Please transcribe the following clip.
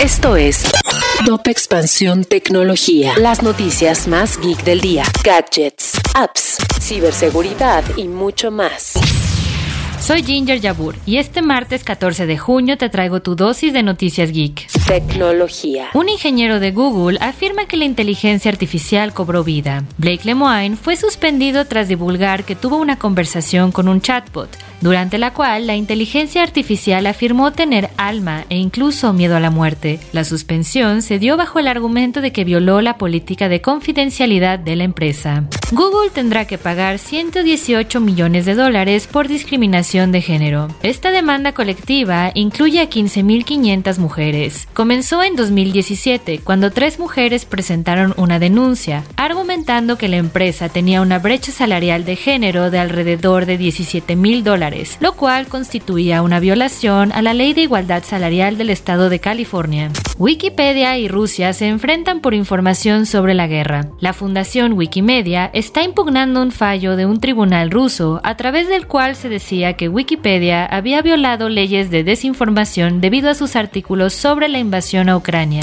Esto es Top Expansión Tecnología. Las noticias más geek del día. Gadgets, apps, ciberseguridad y mucho más. Soy Ginger Yabur y este martes 14 de junio te traigo tu dosis de noticias geek. Tecnología. Un ingeniero de Google afirma que la inteligencia artificial cobró vida. Blake Lemoine fue suspendido tras divulgar que tuvo una conversación con un chatbot, durante la cual la inteligencia artificial afirmó tener alma e incluso miedo a la muerte. La suspensión se dio bajo el argumento de que violó la política de confidencialidad de la empresa. Google tendrá que pagar 118 millones de dólares por discriminación de género. Esta demanda colectiva incluye a 15.500 mujeres. Comenzó en 2017, cuando tres mujeres presentaron una denuncia, argumentando que la empresa tenía una brecha salarial de género de alrededor de 17 mil dólares, lo cual constituía una violación a la ley de igualdad salarial del estado de California. Wikipedia y Rusia se enfrentan por información sobre la guerra. La fundación Wikimedia está impugnando un fallo de un tribunal ruso a través del cual se decía que Wikipedia había violado leyes de desinformación debido a sus artículos sobre la invasión a Ucrania.